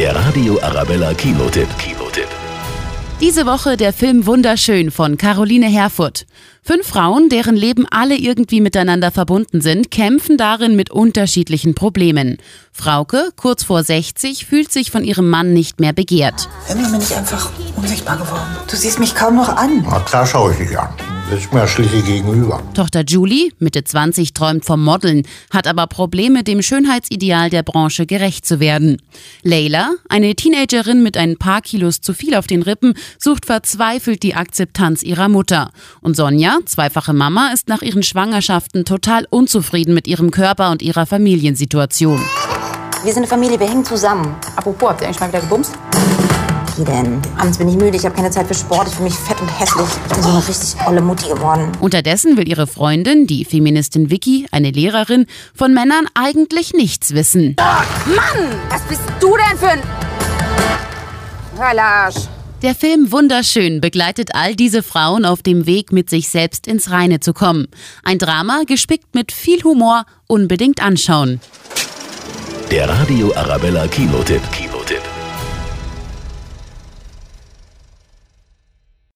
Der Radio Arabella Kinotipp. Kinotipp. Diese Woche der Film Wunderschön von Caroline Herfurth. Fünf Frauen, deren Leben alle irgendwie miteinander verbunden sind, kämpfen darin mit unterschiedlichen Problemen. Frauke, kurz vor 60, fühlt sich von ihrem Mann nicht mehr begehrt. Irgendwie bin ich einfach unsichtbar geworden. Du siehst mich kaum noch an. Na klar schaue ich dich an. Das ist mir schließlich gegenüber. Tochter Julie, Mitte 20, träumt vom Modeln, hat aber Probleme, dem Schönheitsideal der Branche gerecht zu werden. Leila, eine Teenagerin mit ein paar Kilos zu viel auf den Rippen, sucht verzweifelt die Akzeptanz ihrer Mutter. Und Sonja, zweifache Mama, ist nach ihren Schwangerschaften total unzufrieden mit ihrem Körper und ihrer Familiensituation. Wir sind eine Familie, wir hängen zusammen. Apropos, habt ihr eigentlich mal wieder gebumst? Wie denn? Abends bin ich müde, ich habe keine Zeit für Sport, ich fühle mich fett und hässlich. Ich bin so eine richtig olle Mutti geworden. Unterdessen will ihre Freundin, die Feministin Vicky, eine Lehrerin, von Männern eigentlich nichts wissen. Mann, was bist du denn für ein... Hörlarsch. Der Film Wunderschön begleitet all diese Frauen auf dem Weg, mit sich selbst ins Reine zu kommen. Ein Drama gespickt mit viel Humor, unbedingt anschauen. Der Radio Arabella Kinotipp. Kinotipp.